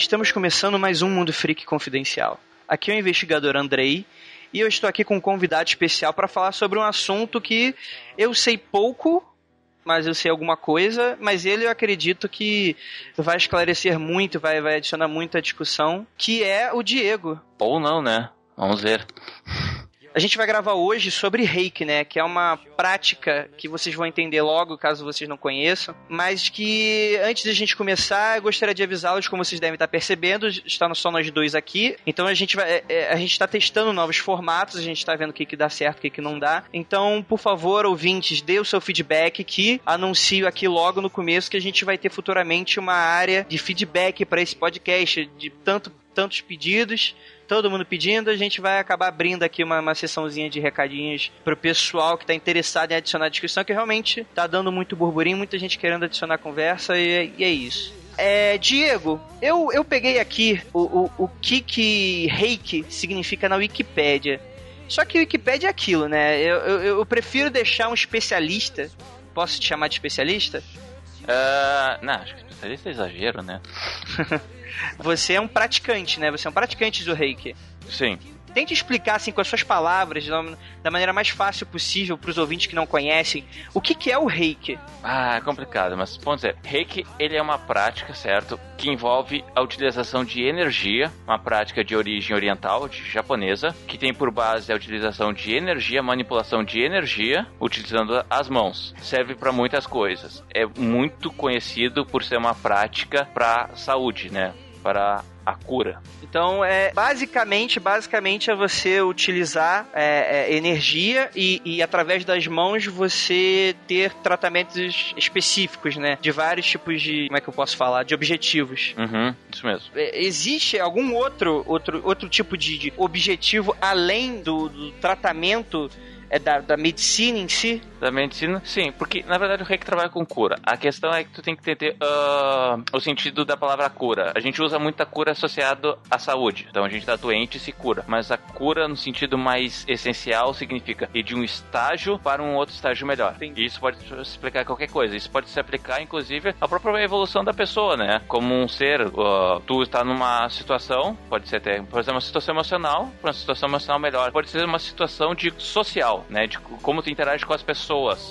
Estamos começando mais um Mundo Freak Confidencial. Aqui é o investigador Andrei e eu estou aqui com um convidado especial para falar sobre um assunto que eu sei pouco, mas eu sei alguma coisa, mas ele eu acredito que vai esclarecer muito, vai, vai adicionar muita discussão, que é o Diego. Ou não, né? Vamos ver. A gente vai gravar hoje sobre reiki, né? Que é uma prática que vocês vão entender logo, caso vocês não conheçam. Mas que antes de a gente começar, eu gostaria de avisá-los, como vocês devem estar percebendo, está só nós dois aqui. Então a gente vai. É, é, a gente está testando novos formatos, a gente está vendo o que, que dá certo, o que, que não dá. Então, por favor, ouvintes, dê o seu feedback que anuncio aqui logo no começo que a gente vai ter futuramente uma área de feedback para esse podcast, de tanto tantos pedidos todo mundo pedindo, a gente vai acabar abrindo aqui uma, uma sessãozinha de recadinhos pro pessoal que tá interessado em adicionar a descrição, que realmente tá dando muito burburinho, muita gente querendo adicionar conversa e, e é isso. É, Diego, eu, eu peguei aqui o, o, o que que reiki significa na Wikipédia. Só que Wikipédia é aquilo, né? Eu, eu, eu prefiro deixar um especialista. Posso te chamar de especialista? Uh, não, acho que especialista é exagero, né? Você é um praticante, né? Você é um praticante do reiki. Sim. Tente explicar, assim, com as suas palavras, da maneira mais fácil possível para os ouvintes que não conhecem, o que, que é o reiki. Ah, é complicado, mas vamos dizer, reiki ele é uma prática, certo, que envolve a utilização de energia, uma prática de origem oriental, de japonesa, que tem por base a utilização de energia, manipulação de energia, utilizando as mãos. Serve para muitas coisas. É muito conhecido por ser uma prática para saúde, né? Para a cura. Então, é basicamente, basicamente é você utilizar é, é, energia e, e, através das mãos você ter tratamentos específicos, né? De vários tipos de, como é que eu posso falar, de objetivos. Uhum, isso mesmo. É, existe algum outro, outro, outro tipo de, de objetivo além do, do tratamento é da, da medicina em si? Da medicina, sim, porque na verdade o reiki trabalha com cura. A questão é que tu tem que entender uh, o sentido da palavra cura. A gente usa muita cura associado à saúde. Então a gente tá doente e se cura. Mas a cura, no sentido mais essencial, significa ir de um estágio para um outro estágio melhor. E isso pode explicar qualquer coisa. Isso pode se aplicar, inclusive, à própria evolução da pessoa, né? Como um ser, uh, tu está numa situação, pode ser até, por exemplo, uma situação emocional, uma situação emocional melhor. Pode ser uma situação de social né? De como tu interage com as pessoas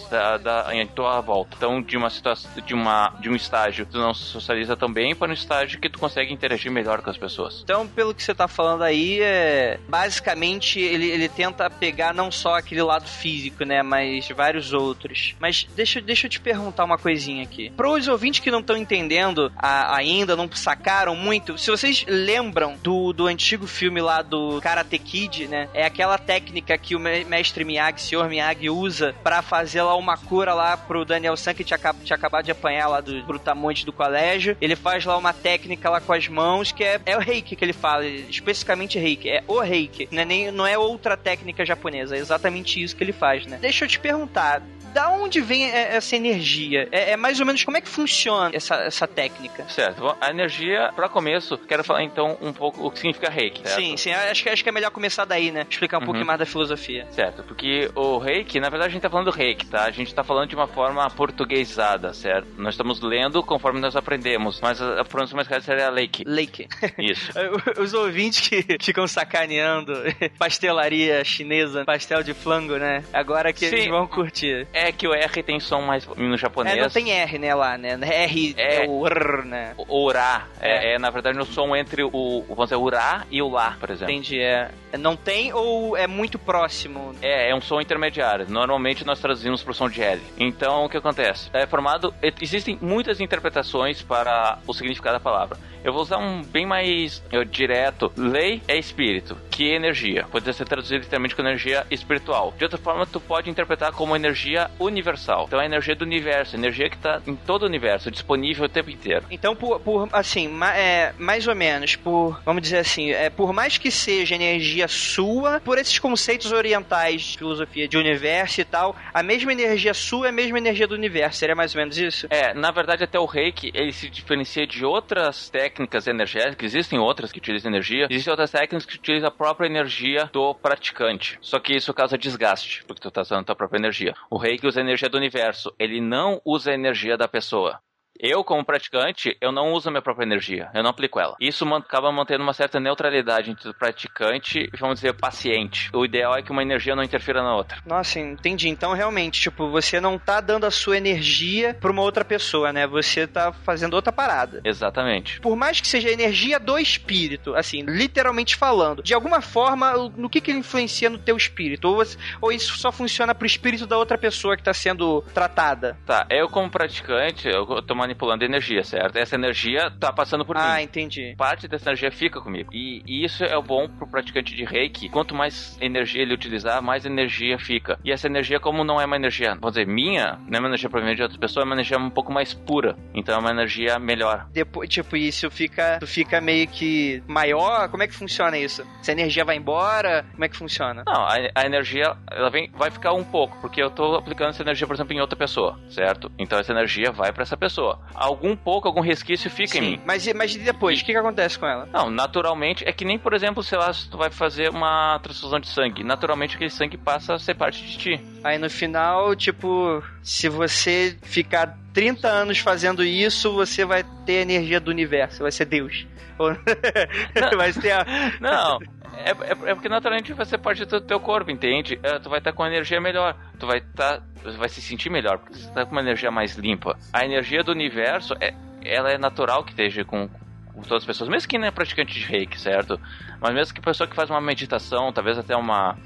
da, da, em tua volta. Então, de uma situação, de uma de um estágio tu não se socializa tão bem para um estágio que tu consegue interagir melhor com as pessoas. Então, pelo que você tá falando aí, é basicamente ele, ele tenta pegar não só aquele lado físico, né, mas vários outros. Mas deixa, deixa eu te perguntar uma coisinha aqui. Para os ouvintes que não estão entendendo a, ainda, não sacaram muito, se vocês lembram do, do antigo filme lá do Karate Kid, né, é aquela técnica que o mestre Miyagi, senhor Miyagi usa para fazer lá uma cura lá pro Daniel San que tinha, tinha acabado de apanhar lá do brutamonte do colégio. Ele faz lá uma técnica lá com as mãos que é, é o reiki que ele fala, especificamente reiki, é o reiki, não é, nem, não é outra técnica japonesa, é exatamente isso que ele faz, né? Deixa eu te perguntar, da onde vem essa energia? É, é, mais ou menos como é que funciona essa, essa técnica? Certo. A energia, para começo, quero falar então um pouco o que significa reiki. Certo? Sim, sim. Acho que, acho que é melhor começar daí, né? Explicar um uhum. pouquinho mais da filosofia. Certo, porque o reiki, na verdade, a gente tá falando do reiki, tá? A gente tá falando de uma forma portuguesada, certo? Nós estamos lendo conforme nós aprendemos, mas a pronúncia mais correta seria leike. Leike. Isso. Os ouvintes que ficam sacaneando pastelaria chinesa, pastel de flango, né? Agora que Sim. eles vão curtir. É que o R tem som mais no japonês. É, não tem R, né, lá, né? R é, é o R, né? O urá. É. é. é, na verdade, no som entre o, vamos dizer, urá e o lá, por exemplo. Entendi, é. Não tem ou é muito próximo? É, é um som intermediário. Normalmente nós traduzimos pro som de L. Então, o que acontece? É formado... Existem muitas interpretações para o significado da palavra. Eu vou usar um bem mais eu, direto. Lei é espírito, que é energia. Pode ser traduzido literalmente como energia espiritual. De outra forma, tu pode interpretar como energia universal. Então, é a energia do universo, energia que está em todo o universo, disponível o tempo inteiro. Então, por, por assim, ma, é, mais ou menos, por, vamos dizer assim, é, por mais que seja energia sua, por esses conceitos orientais de filosofia de universo e tal, a mesma energia sua é a mesma energia do universo. Seria mais ou menos isso? É, na verdade, até o reiki, ele se diferencia de outras técnicas energéticas. Existem outras que utilizam energia. Existem outras técnicas que utilizam a própria energia do praticante. Só que isso causa desgaste, porque tu tá usando a tua própria energia. O reiki usa a energia do universo. Ele não usa a energia da pessoa. Eu, como praticante, eu não uso a minha própria energia, eu não aplico ela. Isso acaba mantendo uma certa neutralidade entre o praticante e, vamos dizer, o paciente. O ideal é que uma energia não interfira na outra. Nossa, entendi. Então, realmente, tipo, você não tá dando a sua energia pra uma outra pessoa, né? Você tá fazendo outra parada. Exatamente. Por mais que seja a energia do espírito, assim, literalmente falando, de alguma forma, no que que ele influencia no teu espírito? Ou, ou isso só funciona pro espírito da outra pessoa que tá sendo tratada? Tá, eu como praticante, eu tô manipulando energia, certo? Essa energia tá passando por ah, mim. Ah, entendi. Parte dessa energia fica comigo. E, e, isso é o bom pro praticante de reiki. Quanto mais energia ele utilizar, mais energia fica. E essa energia, como não é uma energia, vamos dizer, minha, não é uma energia provavelmente de outra pessoa, é uma energia um pouco mais pura. Então é uma energia melhor. Depois, tipo, isso fica, fica meio que maior? Como é que funciona isso? Se a energia vai embora, como é que funciona? Não, a, a energia, ela vem, vai ficar um pouco, porque eu tô aplicando essa energia, por exemplo, em outra pessoa, certo? Então essa energia vai para essa pessoa algum pouco, algum resquício fica Sim, em mim. Mas, mas depois, o que, que acontece com ela? Não, naturalmente, é que nem, por exemplo, sei lá, se tu vai fazer uma transfusão de sangue. Naturalmente aquele sangue passa a ser parte de ti. Aí no final, tipo, se você ficar 30 anos fazendo isso, você vai ter a energia do universo, vai ser Deus. Não, vai ter a... Não, é, é, é, porque naturalmente vai ser parte do teu corpo, entende? É, tu vai estar tá com energia melhor, tu vai estar, tá, vai se sentir melhor, porque você está com uma energia mais limpa. A energia do universo, é, ela é natural que esteja com, com todas as pessoas, mesmo que não é praticante de reiki, certo? Mas mesmo que pessoa que faz uma meditação, talvez até uma,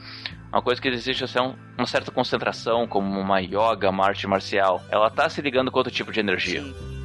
uma coisa que existe assim, uma certa concentração, como uma yoga, uma arte marcial, ela está se ligando com outro tipo de energia. Sim.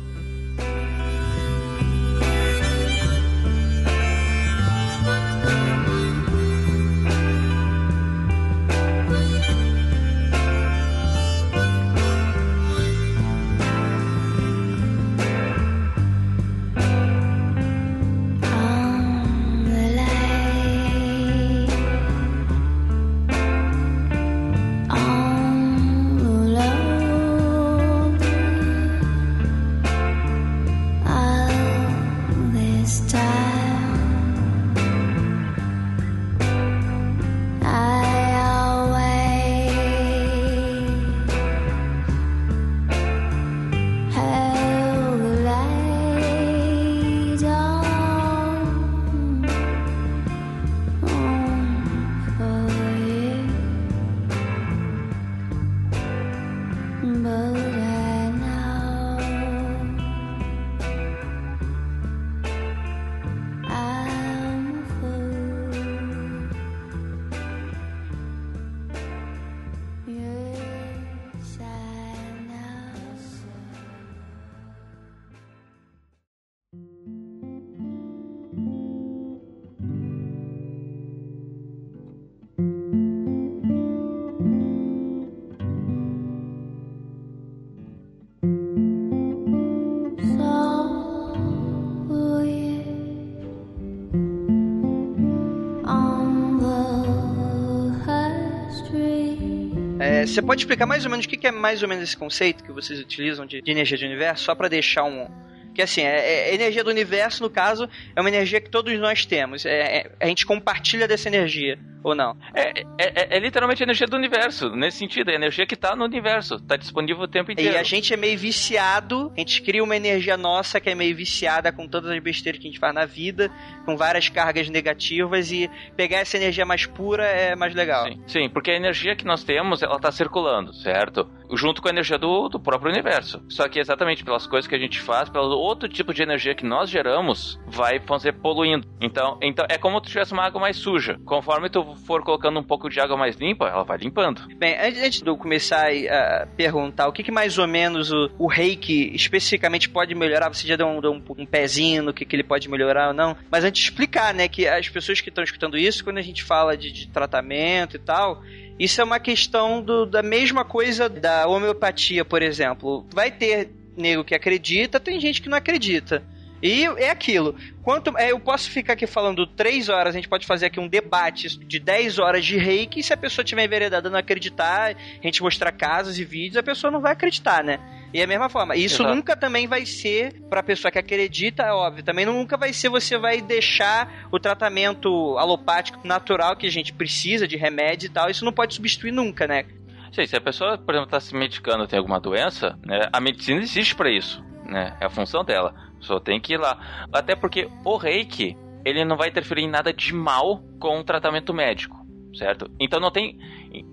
Você pode explicar mais ou menos o que é mais ou menos esse conceito que vocês utilizam de, de energia de universo, só para deixar um, que assim, é, é, energia do universo, no caso, é uma energia que todos nós temos. É, é, a gente compartilha dessa energia ou não? É, é, é, é literalmente a energia do universo, nesse sentido, é a energia que está no universo, está disponível o tempo inteiro. E a gente é meio viciado, a gente cria uma energia nossa que é meio viciada com todas as besteiras que a gente faz na vida, com várias cargas negativas, e pegar essa energia mais pura é mais legal. Sim, sim porque a energia que nós temos, ela está circulando, certo? Junto com a energia do, do próprio universo. Só que exatamente pelas coisas que a gente faz, pelo outro tipo de energia que nós geramos, vai fazer poluindo. Então, então é como se tivesse uma água mais suja. Conforme tu for colocando um pouco de água mais limpa, ela vai limpando. Bem, antes de eu começar a perguntar o que, que mais ou menos o, o reiki especificamente pode melhorar, você já deu um, deu um, um pezinho no que, que ele pode melhorar ou não, mas antes de explicar, né, que as pessoas que estão escutando isso, quando a gente fala de, de tratamento e tal, isso é uma questão do, da mesma coisa da homeopatia, por exemplo. Vai ter nego que acredita, tem gente que não acredita. E é aquilo. Quanto é, eu posso ficar aqui falando três horas, a gente pode fazer aqui um debate de 10 horas de reiki, e se a pessoa tiver enveredada não acreditar, a gente mostrar casos e vídeos, a pessoa não vai acreditar, né? E é a mesma forma. Isso Exato. nunca também vai ser pra pessoa que acredita, é óbvio. Também nunca vai ser você vai deixar o tratamento alopático natural que a gente precisa de remédio e tal. Isso não pode substituir nunca, né? Sim, se a pessoa, por exemplo, está se medicando tem alguma doença, né, a medicina existe para isso, né? É a função dela. Só tem que ir lá. Até porque o reiki, ele não vai interferir em nada de mal com o tratamento médico, certo? Então não tem.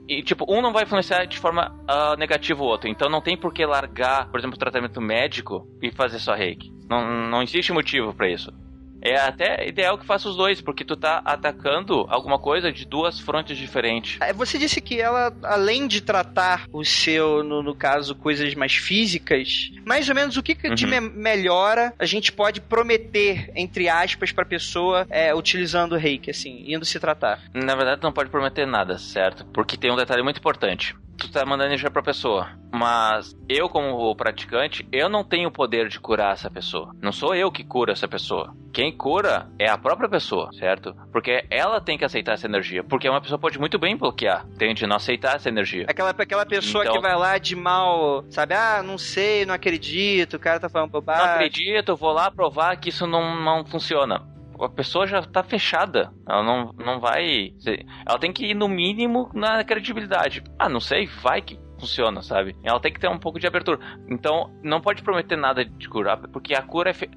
E, tipo, um não vai influenciar de forma uh, negativa o outro. Então não tem por que largar, por exemplo, o tratamento médico e fazer só reiki. Não, não existe motivo para isso é até ideal que faça os dois, porque tu tá atacando alguma coisa de duas frontes diferentes. É, você disse que ela, além de tratar o seu, no, no caso, coisas mais físicas, mais ou menos o que, que uhum. de me melhora a gente pode prometer, entre aspas, pra pessoa é, utilizando o reiki, assim, indo se tratar? Na verdade, não pode prometer nada, certo? Porque tem um detalhe muito importante tu tá mandando energia pra pessoa. Mas eu, como praticante, eu não tenho o poder de curar essa pessoa. Não sou eu que cura essa pessoa. Quem cura é a própria pessoa, certo? Porque ela tem que aceitar essa energia. Porque uma pessoa pode muito bem bloquear, tende não aceitar essa energia. Aquela, aquela pessoa então, que vai lá de mal, sabe? Ah, não sei, não acredito, o cara tá falando bobagem. Não acredito, vou lá provar que isso não, não funciona a pessoa já tá fechada. Ela não, não vai. Ela tem que ir no mínimo na credibilidade. Ah, não sei, vai que funciona, sabe? Ela tem que ter um pouco de abertura. Então, não pode prometer nada de curar, porque a cura é, fe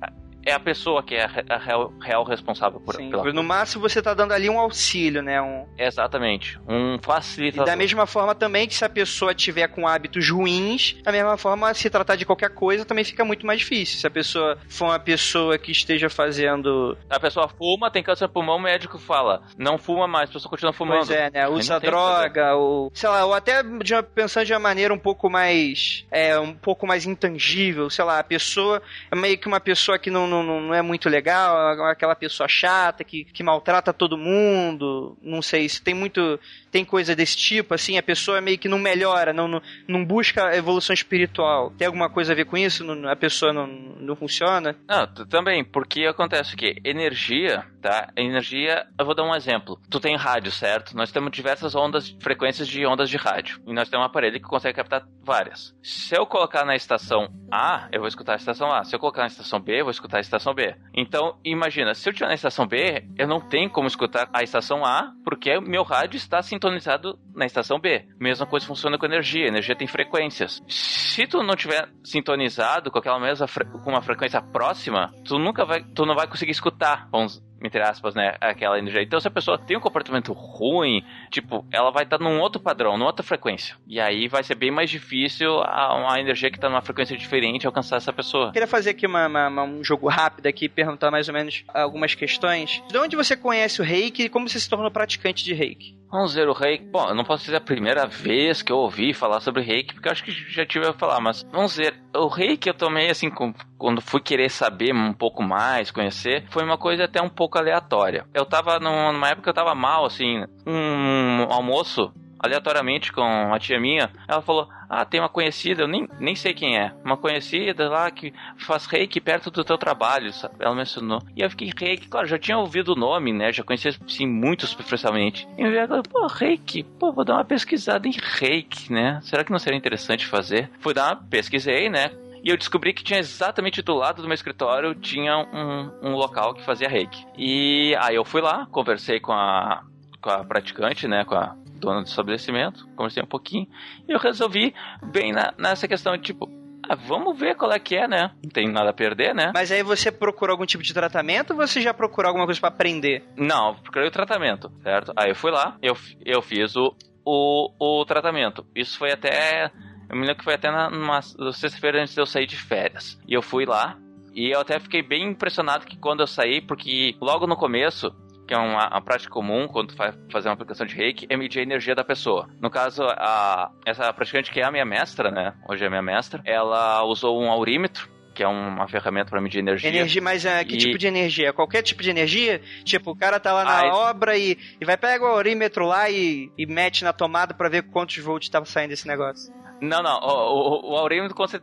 é a pessoa que é a real, real responsável por Sim, pela No máximo você tá dando ali um auxílio, né? Um... Exatamente. Um facilitador. E da mesma forma também que se a pessoa tiver com hábitos ruins, da mesma forma, se tratar de qualquer coisa também fica muito mais difícil. Se a pessoa for uma pessoa que esteja fazendo. A pessoa fuma, tem câncer no pulmão, o médico fala, não fuma mais, a pessoa continua fumando. Pois é, né? Usa droga, ou. Sei lá, ou até de uma, pensando de uma maneira um pouco mais. É, um pouco mais intangível, sei lá, a pessoa é meio que uma pessoa que não, não, não é muito legal, aquela pessoa chata que, que maltrata todo mundo, não sei se tem muito tem coisa desse tipo, assim, a pessoa meio que não melhora, não, não, não busca evolução espiritual. Tem alguma coisa a ver com isso? Não, a pessoa não, não funciona? Não, também, porque acontece que energia, tá? Energia, eu vou dar um exemplo. Tu tem rádio, certo? Nós temos diversas ondas, frequências de ondas de rádio. E nós temos um aparelho que consegue captar várias. Se eu colocar na estação A, eu vou escutar a estação A. Se eu colocar na estação B, eu vou escutar a estação B. Então, imagina, se eu estiver na estação B, eu não tenho como escutar a estação A, porque meu rádio está sintonizado na estação B. Mesma coisa funciona com energia. energia tem frequências. Se tu não tiver sintonizado com aquela mesma com uma frequência próxima, tu nunca vai, tu não vai conseguir escutar. Vamos entre aspas, né, aquela energia. Então, se a pessoa tem um comportamento ruim, tipo, ela vai estar num outro padrão, numa outra frequência. E aí vai ser bem mais difícil a, uma energia que está numa frequência diferente alcançar essa pessoa. queria fazer aqui uma, uma, um jogo rápido aqui, perguntar mais ou menos algumas questões. De onde você conhece o reiki e como você se tornou praticante de reiki? Vamos ver o reiki. Bom, eu não posso dizer a primeira vez que eu ouvi falar sobre reiki, porque eu acho que já tive a falar, mas vamos ver. O reiki eu tomei assim, quando fui querer saber um pouco mais, conhecer, foi uma coisa até um pouco aleatória. Eu tava numa época que eu tava mal, assim, um almoço aleatoriamente com uma tia minha. Ela falou: Ah, tem uma conhecida, eu nem, nem sei quem é. Uma conhecida lá que faz reiki perto do teu trabalho, sabe? Ela mencionou. E eu fiquei reiki, claro, já tinha ouvido o nome, né? Já conhecia, sim, muito superficialmente. E eu falei, pô, reiki, pô, vou dar uma pesquisada em reiki, né? Será que não seria interessante fazer? Fui dar uma, pesquisei, né? E eu descobri que tinha exatamente do lado do meu escritório tinha um, um local que fazia reiki. E aí eu fui lá, conversei com a, com a praticante, né, com a dona do estabelecimento, conversei um pouquinho, e eu resolvi bem na, nessa questão de tipo, ah, vamos ver qual é que é, né? Não tem nada a perder, né? Mas aí você procurou algum tipo de tratamento ou você já procurou alguma coisa para aprender? Não, procurei o tratamento, certo? Aí eu fui lá, eu, eu fiz o, o, o tratamento. Isso foi até. Eu me lembro que foi até na, numa sexta-feira antes de eu sair de férias. E eu fui lá, e eu até fiquei bem impressionado que quando eu saí, porque logo no começo que é uma, uma, prática comum quando tu vai fazer uma aplicação de reiki, é medir a energia da pessoa. No caso, a, essa praticante que é a minha mestra, né? Hoje é a minha mestra, ela usou um aurímetro que é uma ferramenta para medir energia. Energia, mas uh, que e... tipo de energia? Qualquer tipo de energia? Tipo, o cara tá lá na ah, obra e, e vai pegar o aurímetro lá e, e mete na tomada para ver quantos volts tava saindo desse negócio. Não, não. O, o, o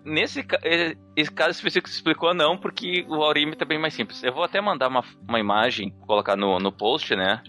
nesse esse caso específico que você explicou, não, porque o aurímetro é bem mais simples. Eu vou até mandar uma, uma imagem, colocar no, no post, né?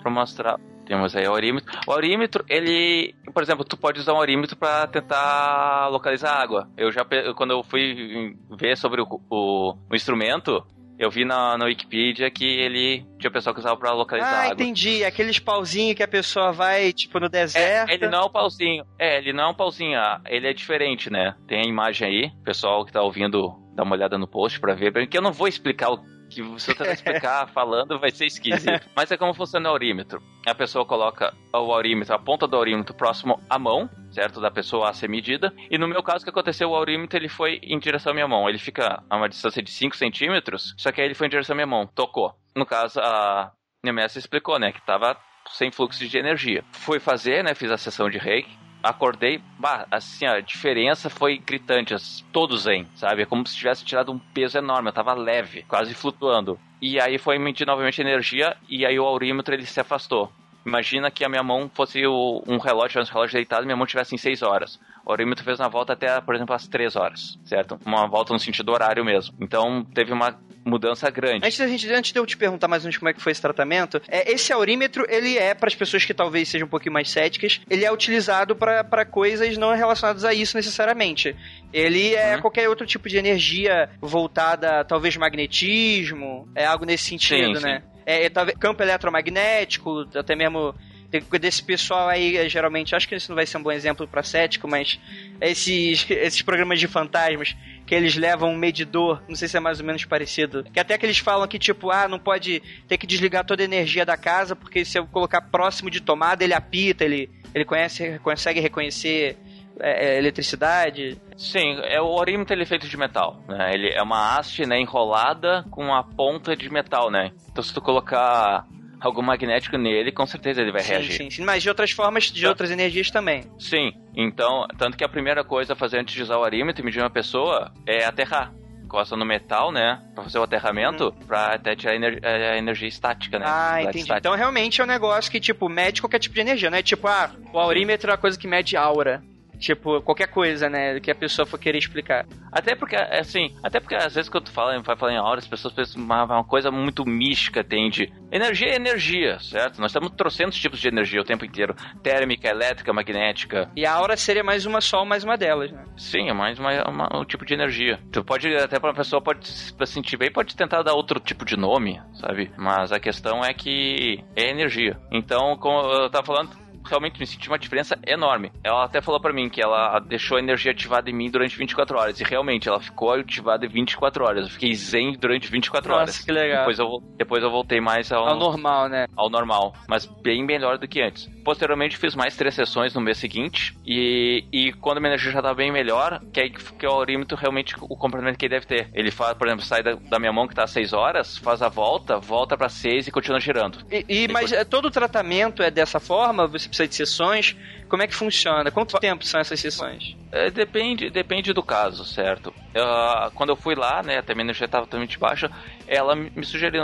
Pra mostrar. Temos aí o aurímetro. O aurímetro, ele, por exemplo, tu pode usar um aurímetro para tentar localizar água. Eu já, quando eu fui ver sobre o, o, o instrumento, eu vi na, na Wikipedia que ele tinha pessoal que usava pra localizar ah, água. Ah, entendi. Aqueles pauzinhos que a pessoa vai, tipo, no deserto. É, ele não é um pauzinho. É, ele não é um pauzinho. Ah, ele é diferente, né? Tem a imagem aí. Pessoal que tá ouvindo, dá uma olhada no post pra ver. Porque eu não vou explicar o que você eu tentar explicar falando vai ser esquisito. Mas é como funciona o aurímetro. A pessoa coloca o aurímetro, a ponta do aurímetro próximo à mão, certo? Da pessoa a ser medida. E no meu caso, o que aconteceu? O aurímetro ele foi em direção à minha mão. Ele fica a uma distância de 5 centímetros, só que aí ele foi em direção à minha mão. Tocou. No caso, a minha mestra explicou, né? Que tava sem fluxo de energia. Fui fazer, né? Fiz a sessão de reiki acordei, bah, assim, a diferença foi gritante, todos zen, sabe? É como se tivesse tirado um peso enorme, eu tava leve, quase flutuando. E aí foi medir novamente energia e aí o aurímetro ele se afastou. Imagina que a minha mão fosse um relógio, um relógio deitado, minha mão tivesse em 6 horas. O aurímetro fez uma volta até, por exemplo, às 3 horas, certo? Uma volta no sentido horário mesmo. Então teve uma mudança grande. Antes, da gente, antes de eu te perguntar mais ou menos como é que foi esse tratamento, é, esse aurímetro, ele é, para as pessoas que talvez sejam um pouquinho mais céticas, ele é utilizado para coisas não relacionadas a isso necessariamente. Ele é uhum. qualquer outro tipo de energia voltada, talvez magnetismo, é algo nesse sentido, sim, né? Sim. É, talvez campo eletromagnético, até mesmo desse pessoal aí, é, geralmente, acho que isso não vai ser um bom exemplo para cético, mas esses, esses programas de fantasmas que eles levam um medidor, não sei se é mais ou menos parecido, que até que eles falam que, tipo, ah, não pode ter que desligar toda a energia da casa, porque se eu colocar próximo de tomada, ele apita, ele, ele conhece, consegue reconhecer é, é, eletricidade. Sim, é o orímetro ele é feito de metal, né? Ele é uma haste, né, enrolada com uma ponta de metal, né? Então se tu colocar algo magnético nele, com certeza ele vai sim, reagir. Sim, sim, mas de outras formas, de tá. outras energias também. Sim, então, tanto que a primeira coisa a fazer antes de usar o arímetro e medir uma pessoa é aterrar encosta no metal, né? Pra fazer o aterramento, uhum. pra até tirar a, ener a energia estática, né? Ah, entendi. Estática. Então realmente é um negócio que, tipo, mede qualquer tipo de energia, né? Tipo, ah, o aurímetro é uma coisa que mede aura. Tipo, qualquer coisa, né? Que a pessoa for querer explicar. Até porque, assim, até porque às vezes quando tu fala, vai falar em hora, as pessoas pensam uma, uma coisa muito mística, tem de. Energia é energia, certo? Nós estamos trocando tipos de energia o tempo inteiro: térmica, elétrica, magnética. E a aura seria mais uma só, mais uma delas, né? Sim, é mais uma, uma, um tipo de energia. Tu pode, até pra uma pessoa pode se sentir bem, pode tentar dar outro tipo de nome, sabe? Mas a questão é que é energia. Então, como eu tava falando, realmente me senti uma diferença enorme. Ela até falou para mim que ela deixou a energia ativada em mim durante 24 horas. E realmente, ela ficou ativada em 24 horas. Eu fiquei zen durante 24 Nossa, horas. que legal. Depois eu, depois eu voltei mais ao, ao normal, né? Ao normal. Mas bem melhor do que antes. Posteriormente, fiz mais três sessões no mês seguinte. E, e quando a minha energia já estava bem melhor, que é que o aurímetro realmente o comprimento que ele deve ter. Ele faz, por exemplo, sai da, da minha mão que tá a 6 horas, faz a volta, volta para 6 e continua girando. E, e mas é, todo o tratamento é dessa forma? Você precisa de sessões? Como é que funciona? Quanto tempo são essas sessões? É, depende, depende do caso, certo? Uh, quando eu fui lá, né, até minha energia estava totalmente baixa, ela me sugeriu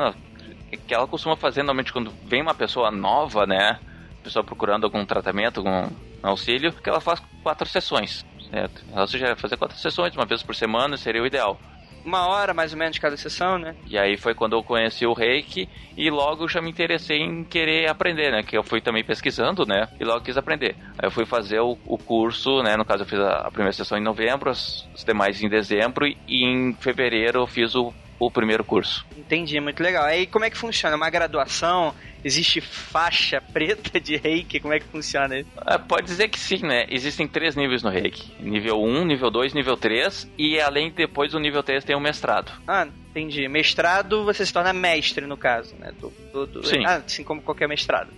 que ela costuma fazer normalmente quando vem uma pessoa nova, né, pessoa procurando algum tratamento, algum auxílio, que ela faz quatro sessões, certo? Ela sugere fazer quatro sessões, uma vez por semana, seria o ideal uma hora mais ou menos cada sessão, né? E aí foi quando eu conheci o Reiki e logo já me interessei em querer aprender, né? Que eu fui também pesquisando, né? E logo quis aprender. Aí eu fui fazer o, o curso, né? No caso eu fiz a, a primeira sessão em novembro, as, as demais em dezembro e em fevereiro eu fiz o o primeiro curso. Entendi, muito legal. Aí como é que funciona? Uma graduação? Existe faixa preta de reiki? Como é que funciona isso? É, pode dizer que sim, né? Existem três níveis no reiki: nível 1, nível 2, nível 3, e além depois do nível 3 tem o mestrado. Ah, entendi. Mestrado você se torna mestre, no caso, né? Do, do, do... Sim. Ah, assim como qualquer mestrado.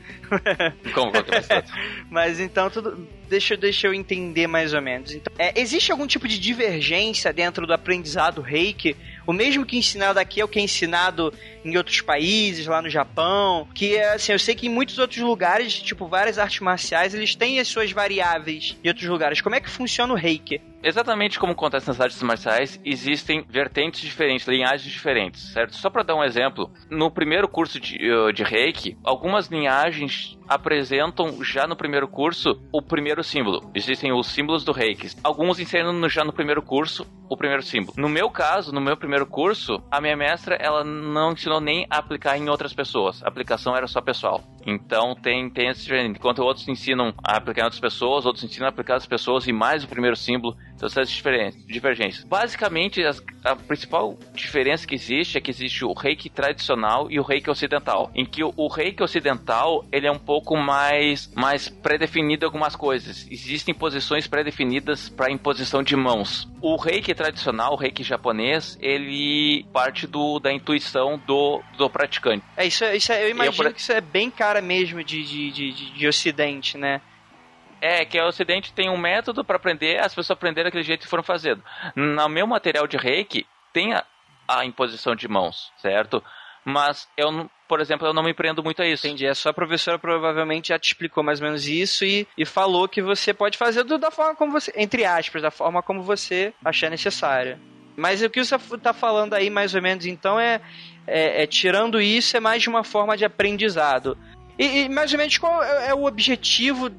Como qualquer mestrado. Mas então, tudo... deixa, deixa eu entender mais ou menos. Então, é, existe algum tipo de divergência dentro do aprendizado reiki? O mesmo que ensinado aqui é o que é ensinado em outros países, lá no Japão, que assim, eu sei que em muitos outros lugares, tipo várias artes marciais, eles têm as suas variáveis em outros lugares. Como é que funciona o Reiki? Exatamente como acontece nas artes marciais, existem vertentes diferentes, linhagens diferentes, certo? Só para dar um exemplo, no primeiro curso de, uh, de Reiki, algumas linhagens apresentam já no primeiro curso o primeiro símbolo. Existem os símbolos do Reiki. Alguns ensinam já no primeiro curso o primeiro símbolo. No meu caso, no meu primeiro curso, a minha mestra ela não ensinou nem a aplicar em outras pessoas. A aplicação era só pessoal. Então tem, tem esse diferente. Enquanto outros ensinam a aplicar em outras pessoas, outros ensinam a aplicar as pessoas e mais o primeiro símbolo. Então, essas divergências. Basicamente, as, a principal diferença que existe é que existe o reiki tradicional e o reiki ocidental. Em que o, o reiki ocidental ele é um pouco mais, mais pré-definido algumas coisas. Existem posições pré-definidas para imposição de mãos. O reiki tradicional, o reiki japonês, ele parte do, da intuição do, do praticante. É, isso, é, isso é, eu imagino eu, que isso é bem cara mesmo de, de, de, de ocidente, né? É, que o Ocidente tem um método para aprender, as pessoas aprenderam daquele jeito que foram fazendo. No meu material de reiki, tem a, a imposição de mãos, certo? Mas eu, por exemplo, eu não me prendo muito a isso. Entendi. A sua professora provavelmente já te explicou mais ou menos isso e, e falou que você pode fazer do, da forma como você, entre aspas, da forma como você achar necessária. Mas o que você está falando aí, mais ou menos, então, é, é, é, tirando isso, é mais de uma forma de aprendizado. E, e mais ou menos qual é, é o objetivo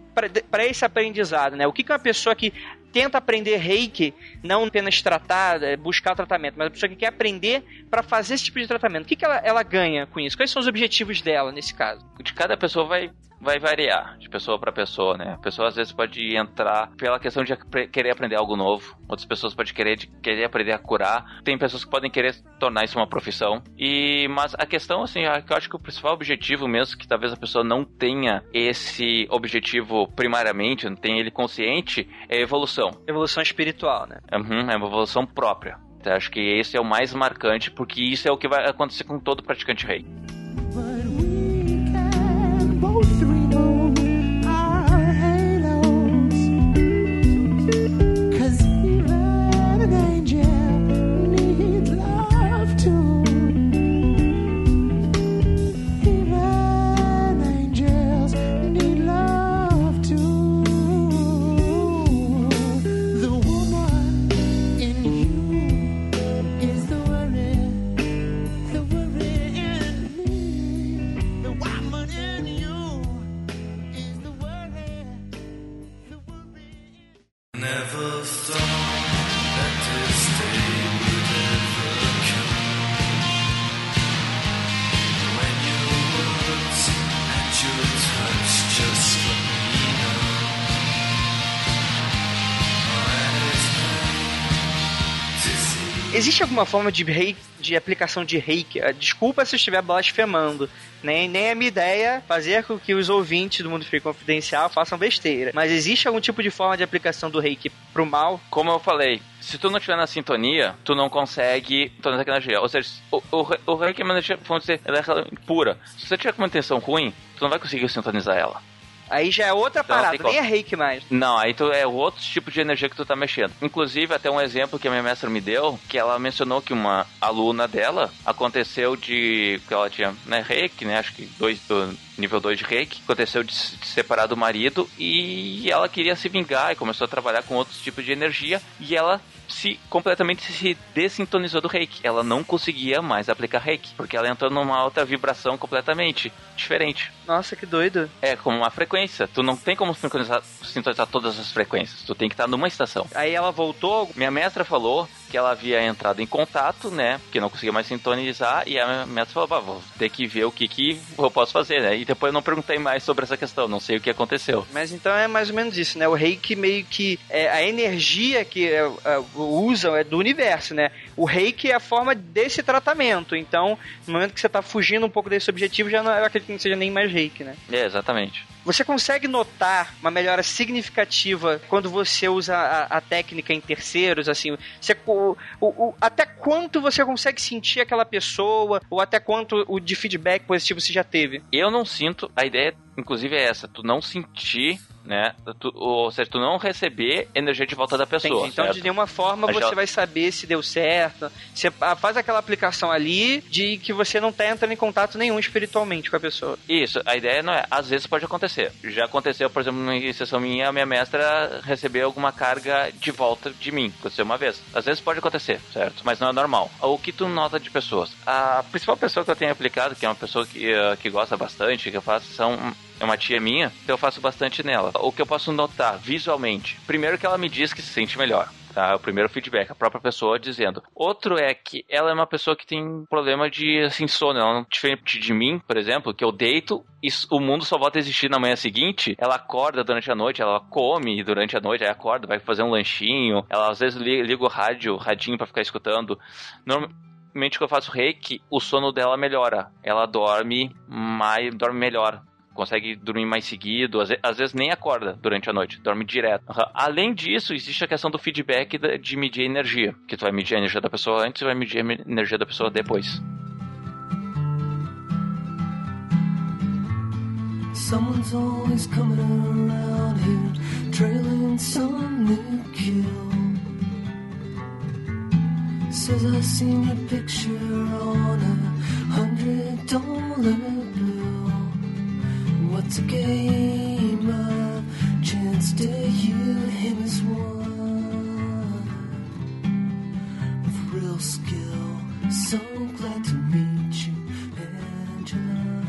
para esse aprendizado, né? O que, que uma pessoa que tenta aprender reiki, não apenas tratar, é, buscar tratamento, mas a pessoa que quer aprender para fazer esse tipo de tratamento, o que, que ela, ela ganha com isso? Quais são os objetivos dela nesse caso? De cada pessoa vai vai variar de pessoa para pessoa, né? A pessoa às vezes pode entrar pela questão de querer aprender algo novo, outras pessoas podem querer de querer aprender a curar, tem pessoas que podem querer tornar isso uma profissão. E mas a questão assim, eu acho que o principal objetivo mesmo que talvez a pessoa não tenha esse objetivo primariamente, não tenha ele consciente, é a evolução. Evolução espiritual, né? Uhum, é uma evolução própria. Então, acho que esse é o mais marcante, porque isso é o que vai acontecer com todo praticante rei. Existe alguma forma de, rei, de aplicação de reiki? Ah, desculpa se eu estiver blasfemando. Nem, nem é minha ideia fazer com que os ouvintes do Mundo Free Confidencial façam besteira. Mas existe algum tipo de forma de aplicação do reiki pro mal? Como eu falei, se tu não estiver na sintonia, tu não consegue tornar aquela energia. Ou seja, o, o, o reiki é uma energia, ela é pura. Se você tiver com uma intenção ruim, tu não vai conseguir sintonizar ela. Aí já é outra então, parada, nem é reiki mais. Não, aí tu, é outro tipo de energia que tu tá mexendo. Inclusive, até um exemplo que a minha mestra me deu, que ela mencionou que uma aluna dela aconteceu de. que ela tinha, né, reiki, né? Acho que dois do nível 2 de reiki, aconteceu de se separar do marido e ela queria se vingar e começou a trabalhar com outros tipos de energia e ela se completamente se desintonizou do reiki. Ela não conseguia mais aplicar reiki, porque ela entrou numa outra vibração completamente diferente. Nossa, que doido. É como uma frequência. Tu não tem como sintonizar, sintonizar todas as frequências. Tu tem que estar numa estação. Aí ela voltou. Minha mestra falou que ela havia entrado em contato, né? Porque não conseguia mais sintonizar. E a mestra falou: vou ter que ver o que, que eu posso fazer, né? E depois eu não perguntei mais sobre essa questão, não sei o que aconteceu. Mas então é mais ou menos isso, né? O reiki meio que. É, a energia que é, é, usam é do universo, né? O reiki é a forma desse tratamento. Então, no momento que você tá fugindo um pouco desse objetivo, já não, eu acredito que não seja nem mais reiki, né? É, exatamente. Você consegue notar uma melhora significativa quando você usa a, a técnica em terceiros, assim, você, o, o, até quanto você consegue sentir aquela pessoa, ou até quanto o de feedback positivo você já teve? Eu não sinto, a ideia inclusive é essa, tu não sentir né? Tu, ou seja, tu não receber energia de volta da pessoa. Entendi. Então, certo? de nenhuma forma A você J- vai saber se deu certo. Você ah, faz aquela aplicação ali de que você não tá entrando em contato nenhum espiritualmente com a pessoa. Isso, a ideia não é, às vezes pode acontecer. Já aconteceu, por exemplo, em sessão minha, a minha mestra recebeu alguma carga de volta de mim. Aconteceu uma vez. Às vezes pode acontecer, certo? Mas não é normal. O que tu nota de pessoas? A principal pessoa que eu tenho aplicado, que é uma pessoa que, eh, que gosta bastante, que eu faço, são é uma tia minha, então eu faço bastante nela. O que eu posso notar visualmente? Primeiro que ela me diz que se sente melhor. Tá, o primeiro feedback, a própria pessoa dizendo. Outro é que ela é uma pessoa que tem problema de assim, sono. Ela não diferente de mim, por exemplo, que eu deito e o mundo só volta a existir na manhã seguinte. Ela acorda durante a noite, ela come durante a noite, aí acorda, vai fazer um lanchinho. Ela às vezes li- liga o rádio, o radinho pra ficar escutando. Normalmente quando eu faço reiki, o sono dela melhora. Ela dorme mais, dorme melhor consegue dormir mais seguido, às às vezes nem acorda durante a noite, dorme direto. Aham. Além disso, existe a questão do feedback de medir a energia, que tu vai medir a energia da pessoa antes e vai medir a energia da pessoa depois. Someone's always coming around here, trailing some new kill. Says I seen your picture on a hundred dollar. What's a game of chance to you? Him is one with real skill. So glad to meet you, Angela.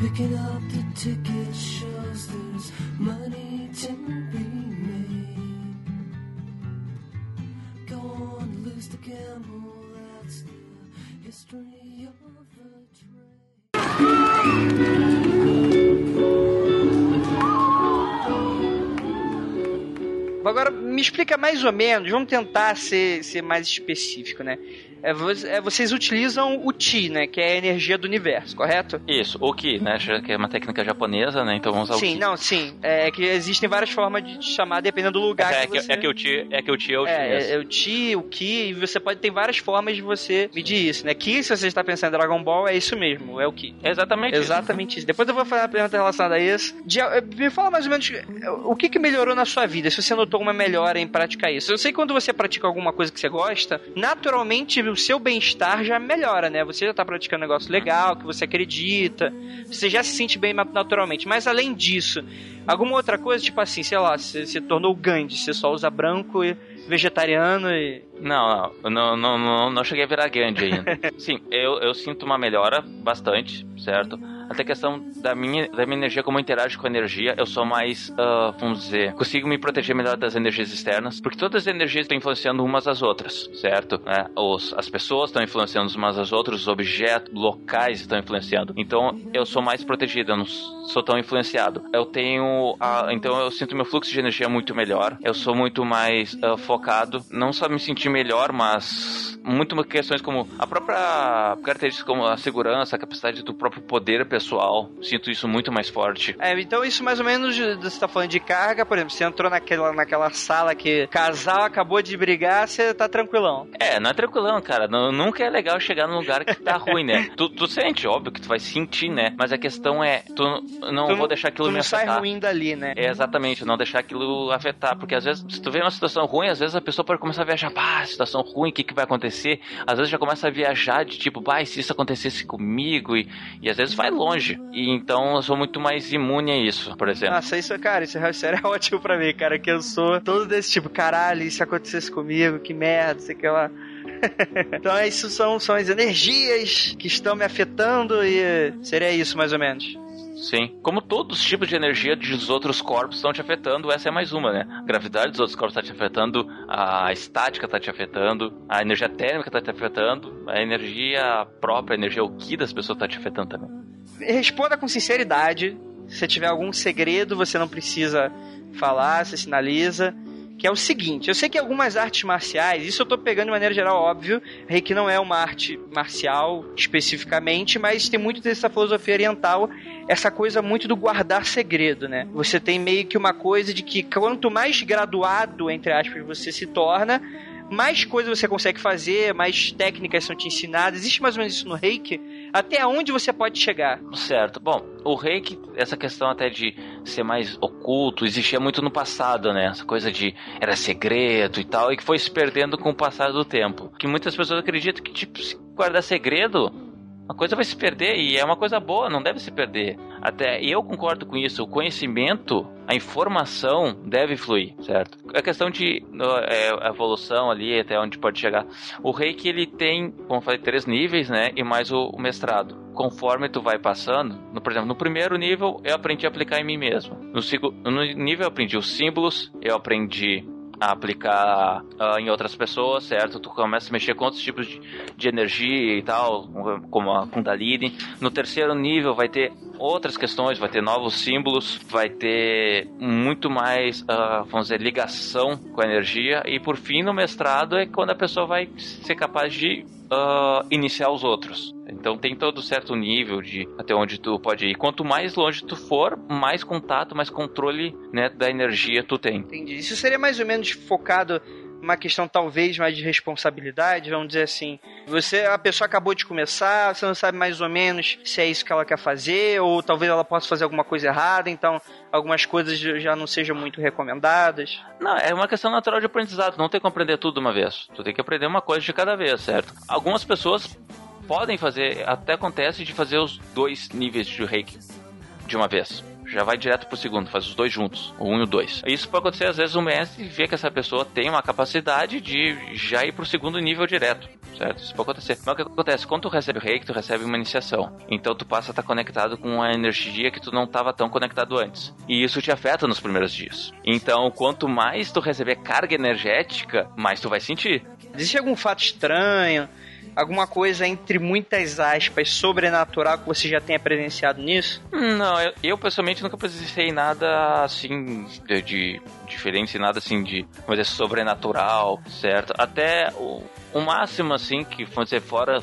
Picking up the ticket shows there's money to be made. Go on, lose the gamble, that's the history. Agora, me explica mais ou menos, vamos tentar ser, ser mais específico, né? É, é, vocês utilizam o Ti, né? Que é a energia do universo, correto? Isso, o Ki, né? Que é uma técnica japonesa, né? Então vamos usar Sim, o Ki. não, sim. É que existem várias formas de te chamar dependendo do lugar É, que que, você... é que o Ti é que o Ti é o É, chinês. é, é o Ti, o Ki, e você pode ter várias formas de você medir isso, né? Ki, se você está pensando em Dragon Ball, é isso mesmo, é o Ki. Exatamente. isso. Exatamente isso. Depois eu vou fazer uma pergunta relacionada a isso. De- eh, me fala mais ou menos eh, o que, que melhorou na sua vida, se você notou uma melhora em praticar isso. Eu sei que quando você pratica alguma coisa que você gosta, naturalmente o seu bem-estar já melhora, né? Você já tá praticando um negócio legal, que você acredita, você já se sente bem naturalmente. Mas além disso, alguma outra coisa, tipo assim, sei lá, você se tornou Gandhi, você só usa branco e vegetariano e. Não, não, não, não, não, cheguei a virar Gandhi ainda. Sim, eu, eu sinto uma melhora bastante, certo? Até a questão da minha, da minha energia, como eu interajo com a energia, eu sou mais, ah, vamos dizer, consigo me proteger melhor das energias externas, porque todas as energias estão influenciando umas às outras, certo? É, os, as pessoas estão influenciando umas às outras, os objetos, locais estão influenciando. Então eu sou mais protegido, eu não sou tão influenciado. Eu tenho, a, então eu sinto meu fluxo de energia muito melhor, eu sou muito mais ah, focado, não só me sentir melhor, mas muito questões como a própria característica como a segurança, a capacidade do próprio poder pessoal. Sinto isso muito mais forte. É, então isso mais ou menos, você tá falando de carga, por exemplo, você entrou naquela, naquela sala que casal acabou de brigar, você tá tranquilão. É, não é tranquilão, cara. Não- nunca é legal chegar num lugar que tá ruim, né? Tu, tu sente, óbvio que tu vai sentir, né? Mas a questão é, tu não tu vou deixar aquilo tu me não sai afetar. ruim dali, né? É, exatamente, não deixar aquilo afetar, porque às vezes, se tu vê uma situação ruim, às vezes a pessoa pode começar a viajar, bah, situação ruim, o que, que vai acontecer? Às vezes já começa a viajar de tipo, bah, e se isso acontecesse comigo? E, e às vezes vai longe. E então eu sou muito mais imune a isso, por exemplo. Nossa, isso, cara, isso é sério, é ótimo pra mim, cara, que eu sou todo desse tipo, caralho, se acontecesse comigo, que merda, sei que lá. então, isso são, são as energias que estão me afetando e seria isso, mais ou menos. Sim. Como todos os tipos de energia dos outros corpos estão te afetando, essa é mais uma, né? A gravidade dos outros corpos está te afetando, a estática está te afetando, a energia térmica está te afetando, a energia própria, a energia o que das pessoas está te afetando também. Responda com sinceridade. Se tiver algum segredo, você não precisa falar, você sinaliza. Que é o seguinte, eu sei que algumas artes marciais, isso eu tô pegando de maneira geral, óbvio, Reiki não é uma arte marcial especificamente, mas tem muito dessa filosofia oriental, essa coisa muito do guardar segredo, né? Você tem meio que uma coisa de que quanto mais graduado, entre aspas, você se torna, mais coisas você consegue fazer, mais técnicas são te ensinadas. Existe mais ou menos isso no Reiki, Até onde você pode chegar? Certo. Bom, o reiki, essa questão até de ser mais oculto, existia muito no passado, né? Essa coisa de era segredo e tal, e que foi se perdendo com o passar do tempo. Que muitas pessoas acreditam que, tipo, se guardar segredo, a coisa vai se perder e é uma coisa boa, não deve se perder. Até eu concordo com isso. O conhecimento, a informação deve fluir, certo? A questão de é, evolução ali até onde pode chegar. O reiki ele tem, como eu falei, três níveis, né? E mais o, o mestrado. Conforme tu vai passando, no, por exemplo, no primeiro nível eu aprendi a aplicar em mim mesmo. No, no nível eu aprendi os símbolos, eu aprendi a aplicar ah, em outras pessoas, certo? Tu começa a mexer com outros tipos de, de energia e tal, como a Kundalini. No terceiro nível vai ter outras questões, vai ter novos símbolos, vai ter muito mais, ah, vamos dizer, ligação com a energia. E por fim, no mestrado é quando a pessoa vai ser capaz de ah, iniciar os outros. Então tem todo certo nível de até onde tu pode ir. Quanto mais longe tu for, mais contato, mais controle né, da energia tu tem. Entendi. Isso seria mais ou menos focado uma questão talvez mais de responsabilidade, vamos dizer assim. Você, a pessoa acabou de começar, você não sabe mais ou menos se é isso que ela quer fazer, ou talvez ela possa fazer alguma coisa errada, então algumas coisas já não sejam muito recomendadas. Não, é uma questão natural de aprendizado. Não tem que aprender tudo de uma vez. Tu tem que aprender uma coisa de cada vez, certo? Algumas pessoas podem fazer, até acontece de fazer os dois níveis de reiki de uma vez. Já vai direto pro segundo, faz os dois juntos, o um e o dois. Isso pode acontecer, às vezes, o mestre vê que essa pessoa tem uma capacidade de já ir pro segundo nível direto, certo? Isso pode acontecer. Mas o que acontece? Quando tu recebe o reiki, tu recebe uma iniciação. Então tu passa a estar conectado com uma energia que tu não estava tão conectado antes. E isso te afeta nos primeiros dias. Então, quanto mais tu receber carga energética, mais tu vai sentir. Existe algum fato estranho, alguma coisa entre muitas aspas sobrenatural que você já tenha presenciado nisso? Não, eu, eu, pessoalmente nunca presenciei nada assim de, de diferente, nada assim de vamos dizer, sobrenatural, certo? Até o, o máximo assim que dizer fora,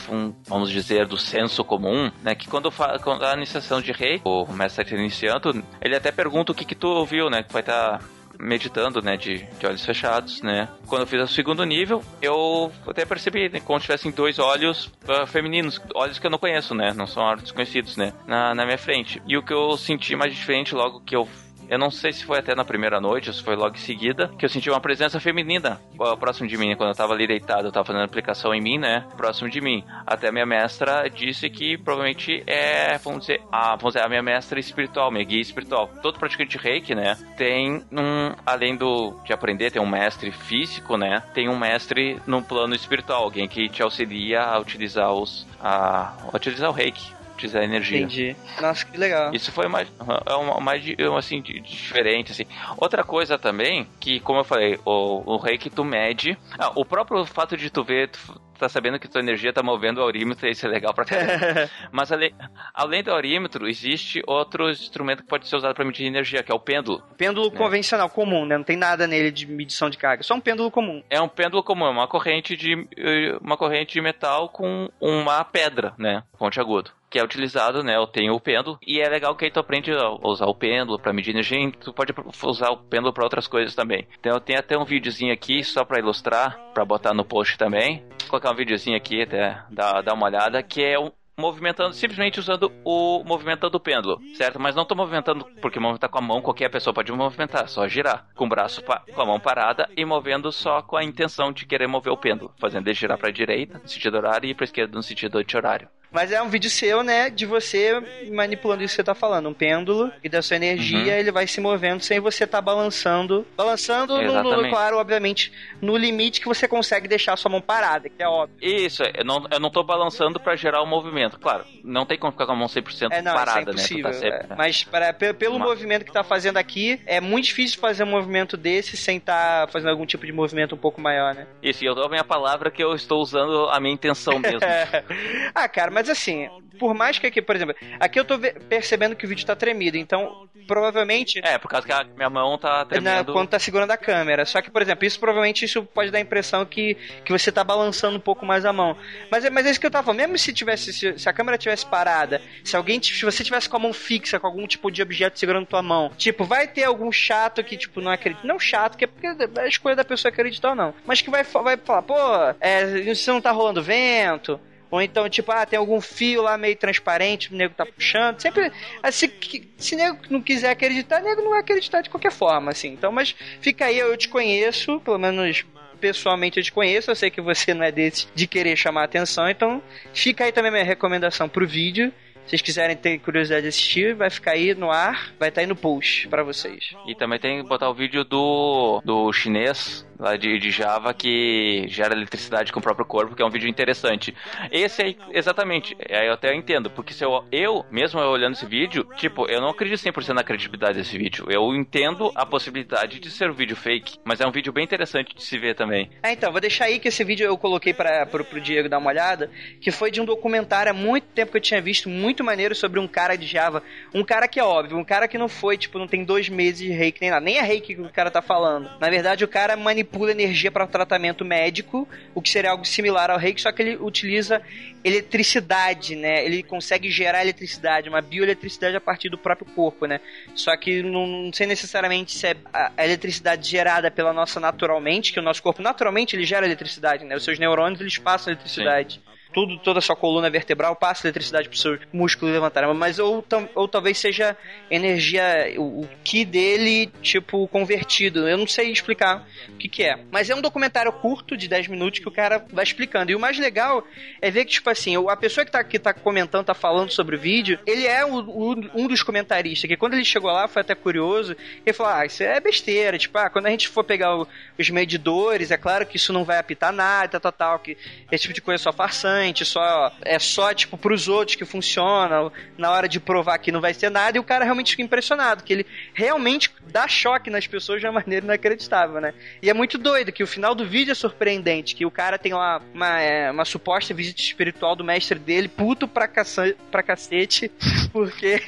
vamos dizer do senso comum, né? Que quando, fa, quando a iniciação de rei, o mestre está iniciando, ele até pergunta o que que tu ouviu, né? Que vai estar meditando, né, de, de olhos fechados, né. Quando eu fiz o segundo nível, eu até percebi, né, como se tivessem dois olhos uh, femininos, olhos que eu não conheço, né, não são olhos desconhecidos, né, na, na minha frente. E o que eu senti mais diferente logo que eu eu não sei se foi até na primeira noite ou se foi logo em seguida, que eu senti uma presença feminina próximo de mim, quando eu tava ali deitado, eu tava fazendo aplicação em mim, né? Próximo de mim. Até a minha mestra disse que provavelmente é, vamos dizer, a, vamos dizer, a minha mestra espiritual, minha guia espiritual. Todo praticante reiki, né? Tem um, além do de aprender, tem um mestre físico, né? Tem um mestre no plano espiritual, alguém que te auxilia a utilizar os, a, a utilizar o reiki utilizar energia. Entendi. Nossa, que legal. Isso foi mais, é mais assim, diferente, assim. Outra coisa também, que como eu falei, o, o reiki tu mede... Ah, o próprio fato de tu ver, tu tá sabendo que tua energia tá movendo o aurímetro, isso é legal pra caramba. Mas ale- além do aurímetro, existe outro instrumento que pode ser usado pra medir energia, que é o pêndulo. Pêndulo convencional, comum, né? Não tem nada nele de medição de carga. Só um pêndulo comum. É um pêndulo comum, é uma corrente de eh, uma corrente de metal com uma pedra, né, ponte agudo, que é utilizado, né, eu tenho o pêndulo e é legal que aí tu aprende a usar o pêndulo para medir energia, e tu pode usar o pêndulo para outras coisas também. Então eu tenho até um videozinho aqui só para ilustrar, para botar no post também. Vou colocar um videozinho aqui até dar, dar uma olhada, que é um movimentando, simplesmente usando o movimentando o pêndulo, certo? Mas não tô movimentando porque movimentar com a mão qualquer pessoa pode movimentar, só girar com o braço com a mão parada e movendo só com a intenção de querer mover o pêndulo, fazendo ele girar para direita no sentido horário e para esquerda no sentido anti-horário. Mas é um vídeo seu, né? De você manipulando isso que você tá falando. Um pêndulo e da sua energia, Uhum. ele vai se movendo sem você tá balançando. Balançando, no, no, claro, obviamente, no limite que você consegue deixar a sua mão parada, que é óbvio. Isso, eu não, eu não tô balançando para gerar o movimento. Claro, não tem como ficar com a mão 100% É, não, parada, é né? Tu impossível. tá sempre- é. Mas para, pe- pelo Mas- movimento que tá fazendo aqui, é muito difícil fazer um movimento desse sem estar fazendo algum tipo de movimento um pouco maior, né? Isso, e eu dou a minha palavra que eu estou usando a minha intenção mesmo. ah, cara, mas assim, por mais que aqui, por exemplo, aqui eu tô percebendo que o vídeo tá tremido, então provavelmente. é, por causa que a minha mão tá na- tremendo. quando tá segurando a câmera. Só que, por exemplo, isso provavelmente isso pode dar a impressão que, que você tá balançando um pouco mais a mão. Mas é, mas é isso que eu tava falando. Mesmo se tivesse, se, se a câmera tivesse parada, se alguém, se você tivesse com a mão fixa, com algum tipo de objeto segurando tua mão, tipo, vai ter algum chato que, tipo, não acredita. Não chato, que é porque é a escolha da pessoa acreditar ou não. Mas que vai, vai falar, pô, é, isso não tá rolando vento. Ou então, tipo, ah, tem algum fio lá meio transparente, o nego tá puxando. Sempre, assim, se o nego não quiser acreditar, o nego não vai acreditar de qualquer forma, assim. Então, mas fica aí, eu te conheço, pelo menos pessoalmente eu te conheço, eu sei que você não é desse de querer chamar atenção, então fica aí também minha recomendação pro vídeo. Se vocês quiserem ter curiosidade de assistir, vai ficar aí no ar, vai estar aí no post pra vocês. E também tem que botar o vídeo do, do chinês lá de, de Java que gera eletricidade com o próprio corpo, que é um vídeo interessante. Esse aí, exatamente, aí eu até entendo, porque se eu, eu, mesmo eu olhando esse vídeo, tipo, eu não acredito 100% na credibilidade desse vídeo. Eu entendo a possibilidade de ser um vídeo fake, mas é um vídeo bem interessante de se ver também. Ah, então, vou deixar aí que esse vídeo eu coloquei para pro, pro Diego dar uma olhada, que foi de um documentário há muito tempo que eu tinha visto, muito maneiro sobre um cara de Java. Um cara que é óbvio, um cara que não foi, tipo, não tem dois meses de reiki nem nada. Nem é reiki que o cara tá falando. Na verdade, o cara manipula energia para tratamento médico, o que seria algo similar ao reiki, só que ele utiliza eletricidade, né? Ele consegue gerar eletricidade, uma bioeletricidade a partir do próprio corpo, né? Só que não, não sei necessariamente se é a eletricidade gerada pela nossa naturalmente, que o nosso corpo naturalmente ele gera eletricidade, né? Os seus neurônios eles passam eletricidade. Tudo, toda a sua coluna vertebral passa eletricidade pro seu músculo levantar. Mas ou, ou talvez seja energia, o, o ki dele, tipo, convertido. Eu não sei explicar o que, que é. Mas é um documentário curto, de 10 minutos, que o cara vai explicando. E o mais legal é ver que, tipo assim, a pessoa que tá, que tá comentando, tá falando sobre o vídeo, ele é o- o- um dos comentaristas, que quando ele chegou lá, foi até curioso, ele falou, ah, isso é besteira, tipo, ah, quando a gente for pegar o- os medidores, é claro que isso não vai apitar nada, tal, tal, tal, que esse tipo de coisa é só farsante, só, é só, tipo, pros outros que funciona, na hora de provar que não vai ser nada, e o cara realmente fica impressionado, que ele realmente dá choque nas pessoas de uma maneira inacreditável, né? E é muito doido que o final do vídeo é surpreendente, que o cara tem lá uma, é, uma suposta visita espiritual do mestre dele, puto pra, caça, pra cacete, porque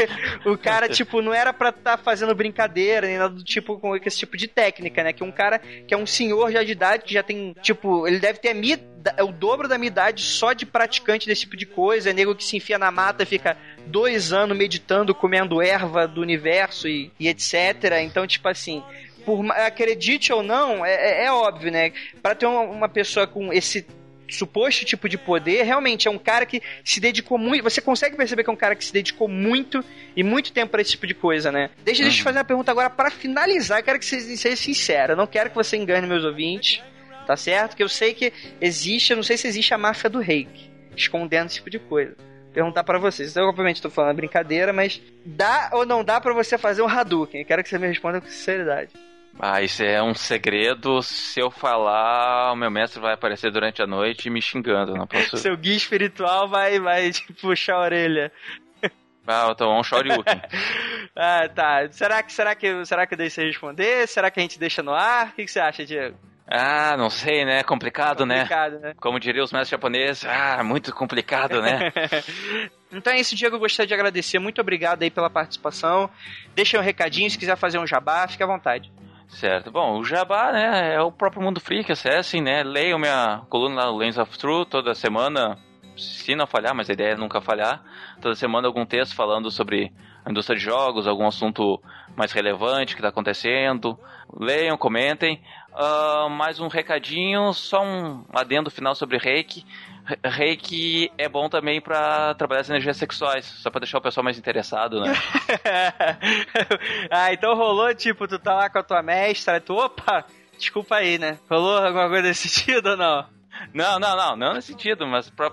o cara, tipo, não era pra estar fazendo brincadeira, nem nada do tipo, com esse tipo de técnica, né? Que um cara que é um senhor já de idade, que já tem, tipo, ele deve ter a minha, o dobro da minha idade só de praticante desse tipo de coisa, é nego que se enfia na mata, fica dois anos meditando, comendo erva do universo e, e etc. Então, tipo assim, por acredite ou não, é, é- é óbvio, né? Pra ter uma, uma pessoa com esse suposto tipo de poder, realmente é um cara que se dedicou muito. Você consegue perceber que é um cara que se dedicou muito e muito tempo pra esse tipo de coisa, né? Deixa, deixa eu te fazer uma pergunta agora pra finalizar. Eu quero que você seja sincero. Eu não quero que você engane meus ouvintes, tá certo? Que eu sei que existe, eu não sei se existe a máfia do reiki escondendo esse tipo de coisa. Perguntar pra vocês. Eu, obviamente, tô falando brincadeira, mas dá ou não dá pra você fazer um Hadouken? Eu quero que você me responda com sinceridade. Ah, isso é um segredo. Se eu falar, o meu mestre vai aparecer durante a noite me xingando. Não posso. Seu guia espiritual vai, vai te puxar a orelha. Ah, eu tô um Shoryuken. Ah, tá. Será que, será que, será que eu deixo você responder? Será que a gente deixa no ar? O que, que você acha, Diego? Ah, não sei, né? Complicado, né? Complicado, né? Como diriam os mestres japoneses, ah, muito complicado, né? Então é isso, Diego. Eu gostaria de agradecer. Muito obrigado aí pela participação. Deixa um recadinho, se quiser fazer um jabá, fique à vontade. certo. Bom, o Jabá, né, é o próprio Mundo Freak, acessem, né? Leiam minha coluna lá, o Lens of Truth, toda semana, se não falhar, mas a ideia é nunca falhar. Toda semana algum texto falando sobre a indústria de jogos, algum assunto mais relevante que está acontecendo. Leiam, comentem. Ah, mais um recadinho, só um adendo final sobre reiki. Re- Reiki é bom também para trabalhar as energias sexuais, só para deixar o pessoal mais interessado, né? ah, então rolou, tipo, tu tá lá com a tua mestra, tu, opa, desculpa aí, né? Rolou alguma coisa nesse sentido ou não? Não, não, não, não nesse sentido, mas pró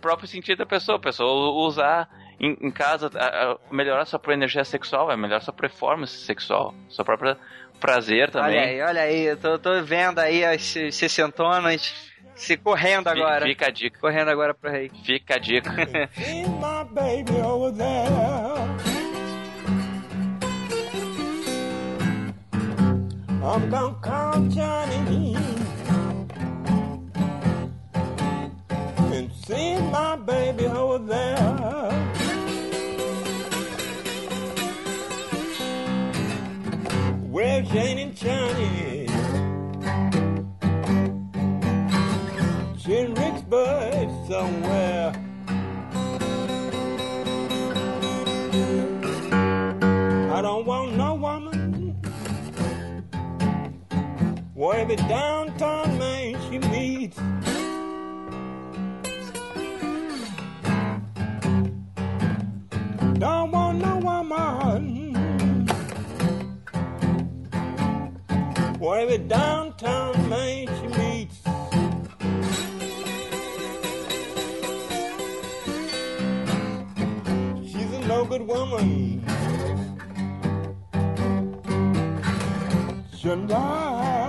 próprio sentido da pessoa, pessoa usar em, em casa, a- a- melhorar sua energia sexual, é melhorar sua performance sexual, sua própria prazer também. Olha aí, olha aí, eu tô, tô vendo aí as se- sessentonas se correndo agora. Fica a dica, Correndo agora pro rei. fica a dica. every downtown man she meets. Don't want no woman. For every downtown man she meets. She's a no good woman. Shouldn't I?